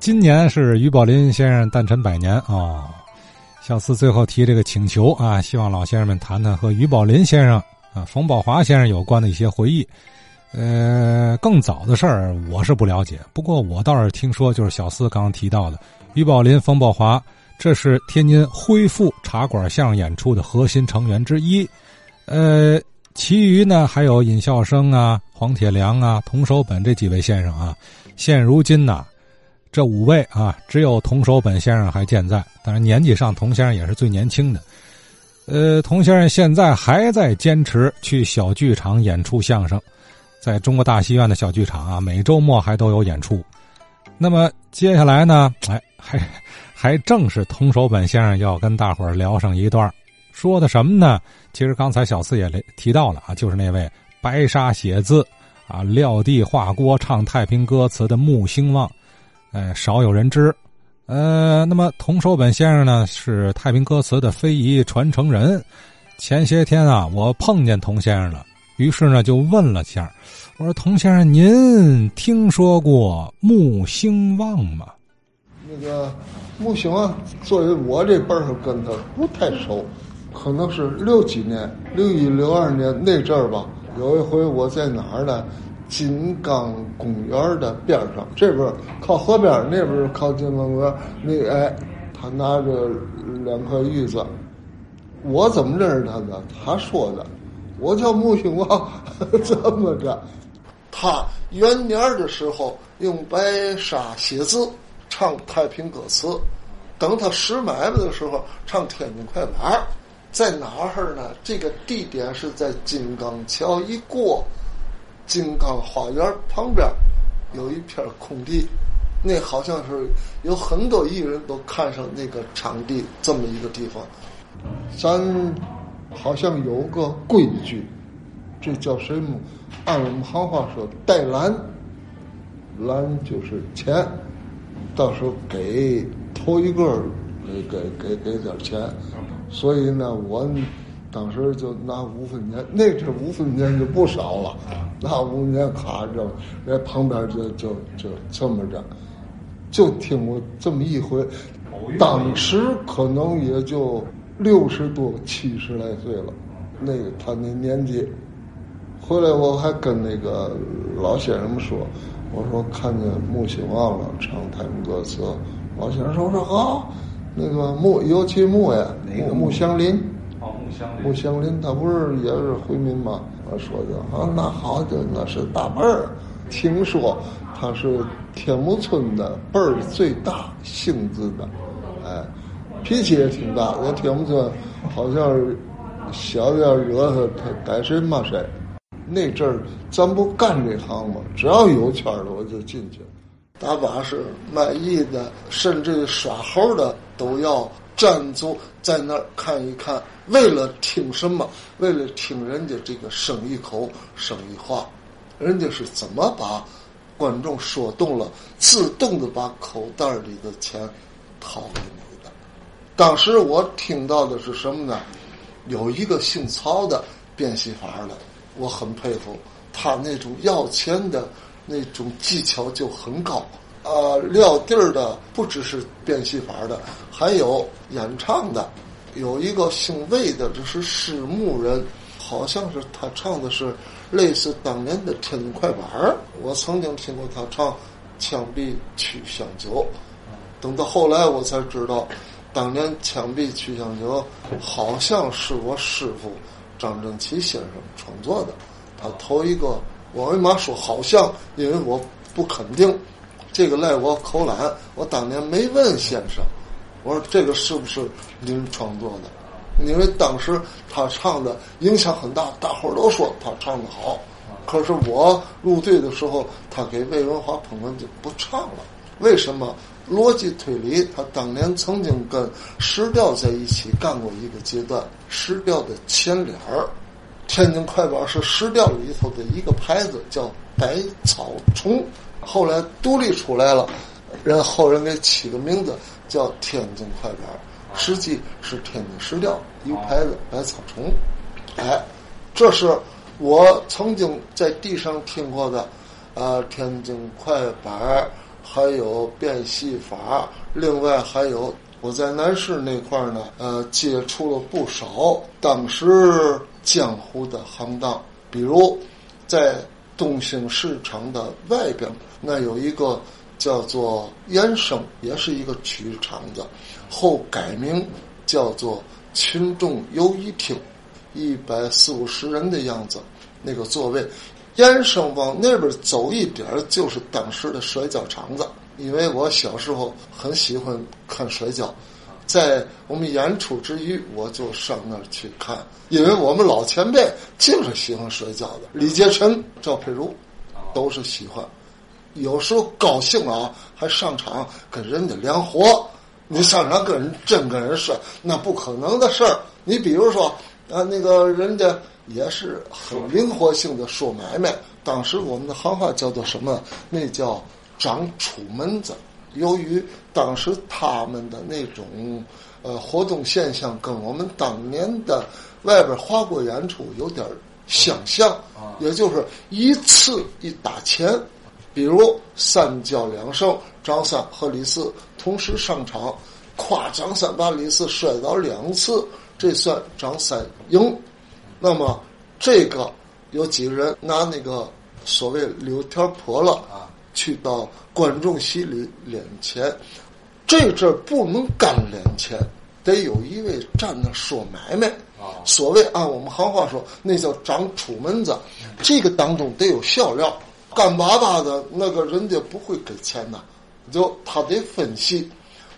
今年是于宝林先生诞辰百年啊！小四最后提这个请求啊，希望老先生们谈谈和于宝林先生啊、冯宝华先生有关的一些回忆。呃，更早的事儿我是不了解，不过我倒是听说，就是小四刚刚提到的于宝林、冯宝华，这是天津恢复茶馆相声演出的核心成员之一。呃，其余呢还有尹笑生啊、黄铁良啊、童守本这几位先生啊。现如今呢。这五位啊，只有童守本先生还健在，当然年纪上童先生也是最年轻的。呃，童先生现在还在坚持去小剧场演出相声，在中国大戏院的小剧场啊，每周末还都有演出。那么接下来呢，哎，还还正是童守本先生要跟大伙儿聊上一段，说的什么呢？其实刚才小四也提到了啊，就是那位白沙写字啊，撂地画锅唱太平歌词的穆兴旺。呃，少有人知。呃，那么童守本先生呢，是太平歌词的非遗传承人。前些天啊，我碰见童先生了，于是呢就问了下，我说：“童先生，您听说过穆兴旺吗？”那个穆兴旺，作为我这辈儿跟他不太熟，可能是六几年、六一、六二年那阵儿吧。有一回我在哪儿呢？金刚公园的边上，这边靠河边，那边靠金刚公园。那哎，他拿着两颗玉子，我怎么认识他的？他说的，我叫穆兴旺，怎么着？他元年的时候用白沙写字，唱太平歌词，等他使买卖的时候唱天津快板，在哪儿呢？这个地点是在金刚桥一过。金刚花园旁边有一片空地，那好像是有很多艺人都看上那个场地这么一个地方。咱好像有个规矩，这叫什么？按我们行话说，带蓝，蓝就是钱，到时候给头一个给给给给点钱。所以呢，我。当时就拿五分钱，那阵五分钱就不少了，拿五分钱卡着，在旁边就就就这么着，就听我这么一回，当时可能也就六十多七十来岁了，那个他那年纪，回来我还跟那个老先生们说，我说看见穆兴旺了唱太平歌词，老先生说我说啊，那个穆尤其穆呀，穆穆祥林。穆祥林他不是也是回民吗？我说的啊，那好的那是大辈儿。听说他是天目村的辈儿最大性子的，哎，脾气也挺大。在天目村好像是小点惹他，他该谁骂谁。那阵儿咱不干这行吗？只要有钱的我就进去。打把式卖艺的，甚至耍猴的都要。站住在那儿看一看，为了听什么？为了听人家这个生一口生一话，人家是怎么把观众说动了，自动的把口袋里的钱掏给你的。当时我听到的是什么呢？有一个姓曹的变戏法的，我很佩服他那种要钱的那种技巧就很高。呃，撂地儿的不只是变戏法的，还有演唱的。有一个姓魏的，这是师牧人，好像是他唱的是类似当年的天津快板儿。我曾经听过他唱《枪毙曲香酒》，等到后来我才知道，当年《枪毙曲香酒》好像是我师傅张正奇先生创作的。他头一个，我为嘛说好像？因为我不肯定。这个赖我口懒，我当年没问先生，我说这个是不是您创作的？因为当时他唱的影响很大，大伙儿都说他唱的好。可是我入队的时候，他给魏文华捧哏就不唱了。为什么？逻辑推理，他当年曾经跟石调在一起干过一个阶段，石调的前脸儿，天津快板是石调里头的一个牌子，叫百草虫。后来独立出来了，人后人给起个名字叫天津快板，实际是天津石雕一个牌子百草虫。哎，这是我曾经在地上听过的，呃，天津快板还有变戏法，另外还有我在南市那块儿呢，呃，接触了不少当时江湖的行当，比如在东兴市场的外边，那有一个叫做延生，也是一个曲场子，后改名叫做群众游艺厅，一百四五十人的样子，那个座位。延伸往那边走一点就是当时的摔跤场子。因为我小时候很喜欢看摔跤，在我们演出之余，我就上那儿去看。因为我们老前辈就是喜欢摔跤的，李杰臣、赵佩茹都是喜欢。有时候高兴啊，还上场跟人家连活。你上场跟人真跟人摔，那不可能的事儿。你比如说啊，那个人家。也是很灵活性的说买卖。当时我们的行话叫做什么？那叫长出门子。由于当时他们的那种呃活动现象跟我们当年的外边花国演出有点相像，也就是一次一打钱。比如三教两胜，张三和李四同时上场，夸张三把李四摔倒两次，这算张三赢。那么，这个有几个人拿那个所谓柳条破了啊，去到观众席里敛钱，这阵不能干敛钱，得有一位站那说买卖啊。所谓按我们行话说，那叫长出门子。这个当中得有笑料，干巴巴的那个人家不会给钱呐，就他得分析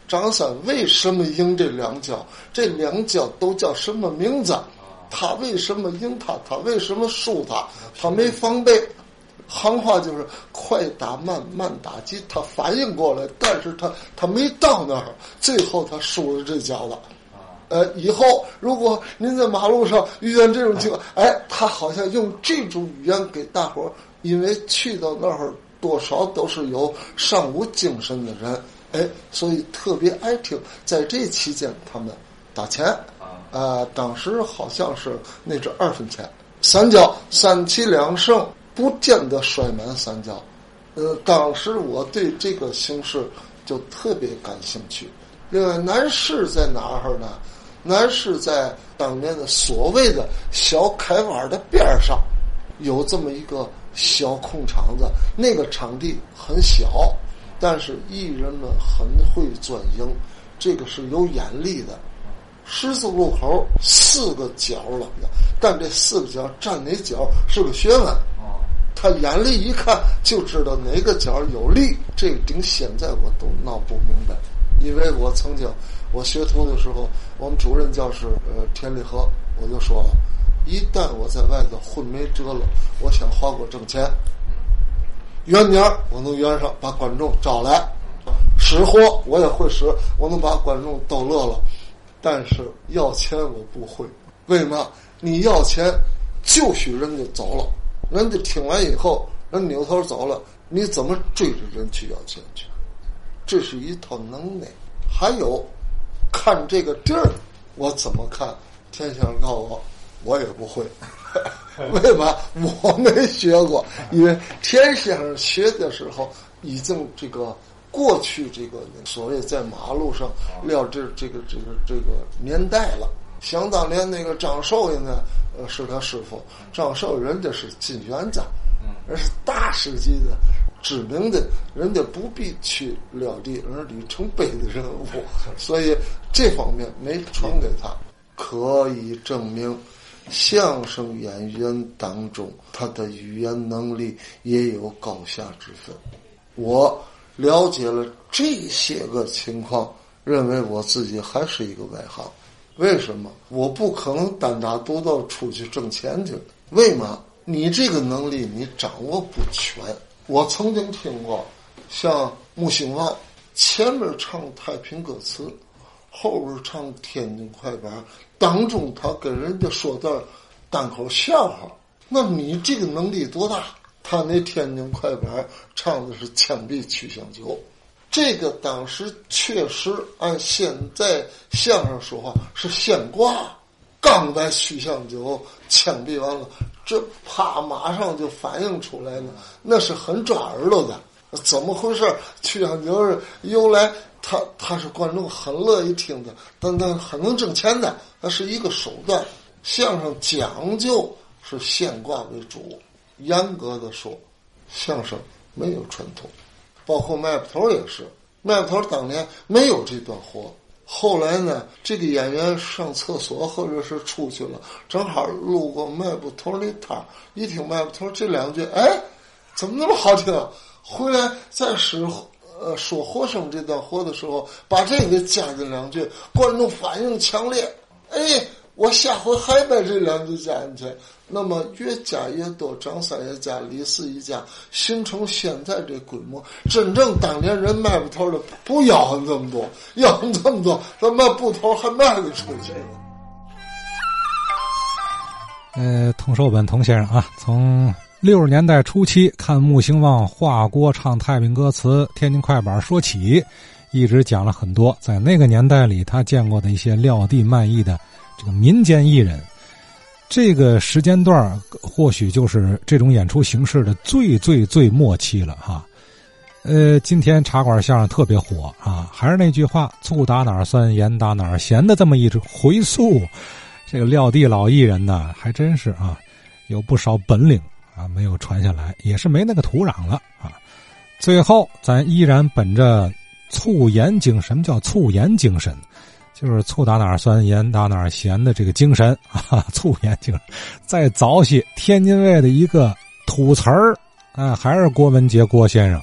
张三为什么赢这两跤，这两跤都叫什么名字。他为什么赢他？他为什么输他？他没防备，行话就是快打慢，慢打急。他反应过来，但是他他没到那儿，最后他输了这跤了。呃，以后如果您在马路上遇见这种情况，哎，他好像用这种语言给大伙儿，因为去到那儿多少都是有尚武精神的人，哎，所以特别爱听。在这期间，他们打钱。啊，当时好像是那只二分钱，三角三七两胜，不见得摔满三角。呃，当时我对这个形式就特别感兴趣。另外，南市在哪儿呢？南市在当年的所谓的小开湾的边上，有这么一个小空场子。那个场地很小，但是艺人们很会钻营，这个是有眼力的。十字路口四个角了，但这四个角站哪角是个学问。他眼里一看就知道哪个角有利。这个顶现在我都闹不明白，因为我曾经我学徒的时候，我们主任教师呃田立和我就说了，一旦我在外头混没辙了，我想花国挣钱，元年我能圆上，把观众招来，使活我也会使，我能把观众逗乐了。但是要钱我不会，为什么？你要钱，就许人家走了，人家听完以后，人扭头走了，你怎么追着人去要钱去？这是一套能耐。还有，看这个地儿，我怎么看？天先生告诉我，我也不会。为什么？我没学过，因为天先生学的时候已经这个。过去这个所谓在马路上撂这这个这个这个年代了。想当年那个张寿爷呢，呃，是他师傅。张寿人家是金元子，那是大师级的、知名的，人家不必去撂地，而里程碑的人物，所以这方面没传给他。可以证明，相声演员当中他的语言能力也有高下之分。我。了解了这些个情况，认为我自己还是一个外行。为什么？我不可能单打独斗出去挣钱去。为嘛？你这个能力你掌握不全。我曾经听过，像木星旺前面唱太平歌词，后边唱天津快板，当中他跟人家说段单口笑话。那你这个能力多大？他那天津快板唱的是《枪毙曲香酒》，这个当时确实按现在相声说话是现挂，刚把曲项九枪毙完了，这啪马上就反应出来了，那是很抓耳朵的。怎么回事？曲江景是由来，他他是观众很乐意听的，但但很能挣钱的，那是一个手段。相声讲究是现挂为主，严格的说，相声没有传统，包括卖布头也是，卖布头当年没有这段活。后来呢，这个演员上厕所或者是出去了，正好路过卖布头那摊儿，一听卖布头这两句，哎，怎么那么好听？回来再使呃说活生这段活的时候，把这个加进两句，观众反应强烈，哎。我下回还把这两句加进去，那么越加越多，张三一家、李四一家，形成现在这规模。真正当年人卖布头的不要这么多，要这么多，咱卖布头还卖得出去。呃，童寿本童先生啊，从六十年代初期看木兴旺画锅唱太平歌词、天津快板说起，一直讲了很多在那个年代里他见过的一些撂地卖艺的。这个民间艺人，这个时间段或许就是这种演出形式的最最最末期了哈。呃，今天茶馆相声特别火啊，还是那句话，醋打哪儿酸，盐打哪儿咸的这么一直回溯。这个撂地老艺人呢，还真是啊，有不少本领啊，没有传下来，也是没那个土壤了啊。最后，咱依然本着醋盐精神，什么叫醋盐精神？就是醋打哪儿酸，盐打哪儿咸的这个精神 啊，醋盐精。再早些，天津卫的一个土词儿，啊，还是郭文杰郭先生